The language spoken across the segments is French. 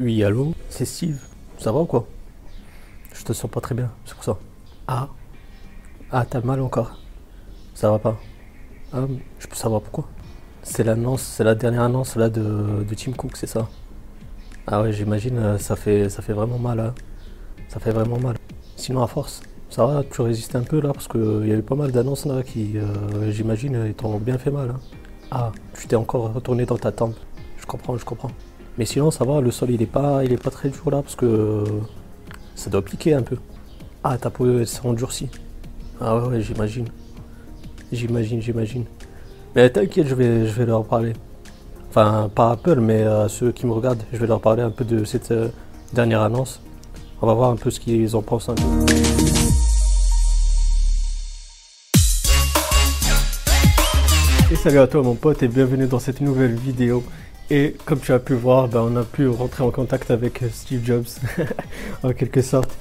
Oui, allô C'est Steve. Ça va ou quoi? Je te sens pas très bien, c'est pour ça. Ah Ah, t'as mal encore Ça va pas Ah, je peux savoir pourquoi? C'est l'annonce, c'est la dernière annonce là de, de Tim Cook, c'est ça? Ah ouais, j'imagine, euh, ça fait, ça fait vraiment mal. Hein. Ça fait vraiment mal. Sinon, à force, ça va, tu résistes un peu là parce qu'il y a eu pas mal d'annonces là qui, euh, j'imagine, ils t'ont bien fait mal. hein. Ah, tu t'es encore retourné dans ta tente. Je comprends, je comprends. Mais sinon, ça va, le sol il est pas, il est pas très dur là parce que ça doit piquer un peu. Ah, ta peau elle s'est endurcie. Ah ouais, ouais, j'imagine. J'imagine, j'imagine. Mais t'inquiète, je vais, je vais leur parler. Enfin, pas Apple, mais à ceux qui me regardent, je vais leur parler un peu de cette euh, dernière annonce. On va voir un peu ce qu'ils en pensent peu. Et salut à toi mon pote et bienvenue dans cette nouvelle vidéo. Et comme tu as pu voir, ben, on a pu rentrer en contact avec Steve Jobs en quelque sorte.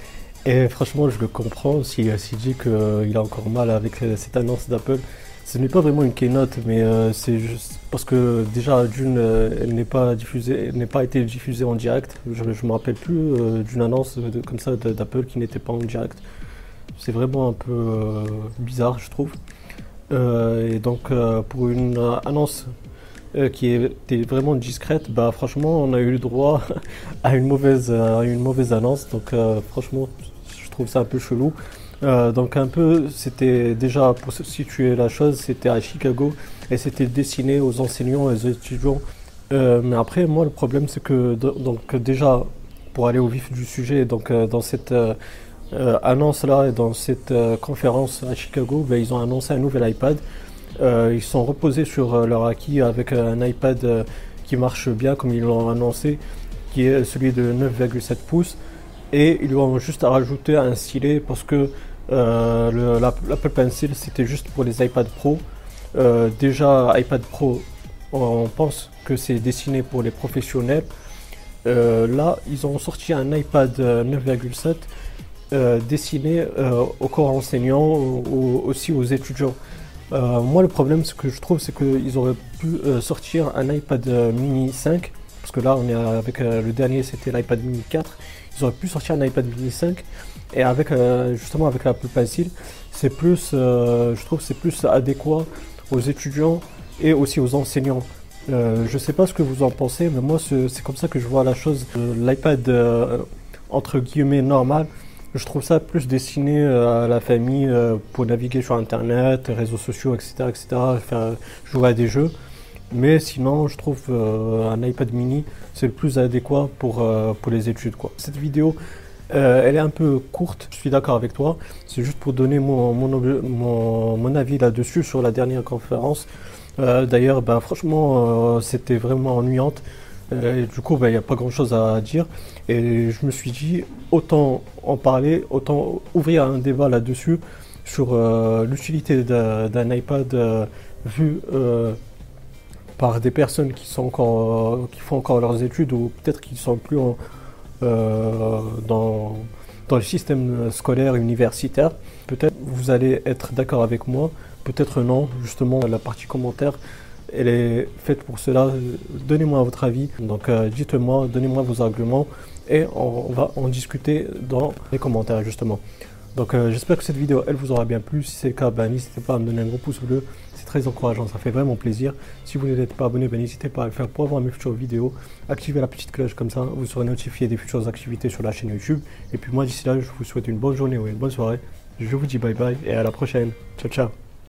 Et franchement, je le comprends s'il s'il dit qu'il a encore mal avec euh, cette annonce d'Apple. Ce n'est pas vraiment une keynote, mais euh, c'est juste parce que déjà d'une, euh, elle n'est pas diffusée, elle n'est pas été diffusée en direct. Je ne me rappelle plus euh, d'une annonce comme ça d'Apple qui n'était pas en direct. C'est vraiment un peu euh, bizarre, je trouve. Euh, et donc euh, pour une euh, annonce euh, qui était vraiment discrète, bah franchement on a eu le droit à une mauvaise, à une mauvaise annonce. Donc euh, franchement je trouve ça un peu chelou. Euh, donc un peu c'était déjà pour situer la chose, c'était à Chicago et c'était destiné aux enseignants et aux étudiants. Euh, mais après moi le problème c'est que do- donc déjà pour aller au vif du sujet, donc euh, dans cette euh, euh, annonce là et dans cette euh, conférence à Chicago, ben, ils ont annoncé un nouvel iPad. Euh, ils sont reposés sur euh, leur acquis avec euh, un iPad qui marche bien comme ils l'ont annoncé, qui est celui de 9,7 pouces. Et ils ont juste à rajouter un stylet parce que le- la- l'Apple Pencil c'était juste pour les iPad Pro. Déjà iPad Pro, on pense que c'est destiné pour les professionnels. Là, ils ont sorti un iPad euh, 9,7 euh, destiné aux corps enseignants, ou, ou aussi aux étudiants. Euh, moi, le problème, ce que je trouve, c'est qu'ils auraient pu euh, sortir un iPad euh, mini 5, parce que là, on est avec le dernier, c'était l'iPad mini 4. Ils auraient pu sortir un iPad mini 5, et avec justement avec l'Apple Pencil, c'est plus, je trouve, c'est plus adéquat aux étudiants et aussi aux enseignants. Je sais pas ce que vous en pensez, mais moi, c'est comme ça que je vois la chose. L'iPad entre guillemets normal, je trouve ça plus destiné euh, à la famille euh, pour naviguer sur Internet, réseaux sociaux, etc., etc., jouer à des jeux. Mais sinon, je trouve euh, un iPad mini, c'est le plus adéquat pour, pour les études. Cette vidéo, elle est un peu courte, je suis d'accord avec toi. C'est juste pour donner mon, mon, mon, mon avis là-dessus sur la dernière conférence. D'ailleurs, ben, franchement, c'était vraiment ennuyante. Euh, du coup, ben, il n'y a pas grand-chose à dire. Et je me suis dit, autant en parler, autant ouvrir un débat là-dessus sur euh, l'utilité d'un iPad euh, vu par des personnes qui font encore leurs études ou peut-être qui sont plus dans, dans le système scolaire universitaire. Peut-être vous allez être d'accord avec moi, peut-être non. Justement, la partie commentaire, elle est faite pour cela. Donnez-moi votre avis. Donc, euh, dites-moi, donnez-moi vos arguments et on, va en discuter dans les commentaires justement. Donc, euh, j'espère que cette vidéo, elle vous aura bien plu. Si c'est le cas, ben, n'hésitez pas à me donner un gros pouce bleu. C'est très encourageant, ça fait vraiment plaisir. Si vous n'êtes pas abonné, ben, n'hésitez pas à le faire pour avoir mes futures vidéos. Activez la petite cloche comme ça, vous serez notifié des futures activités sur la chaîne YouTube. Et puis moi, d'ici là, je vous souhaite une bonne journée ou une bonne soirée. Je vous dis bye bye et à la prochaine. Ciao, ciao.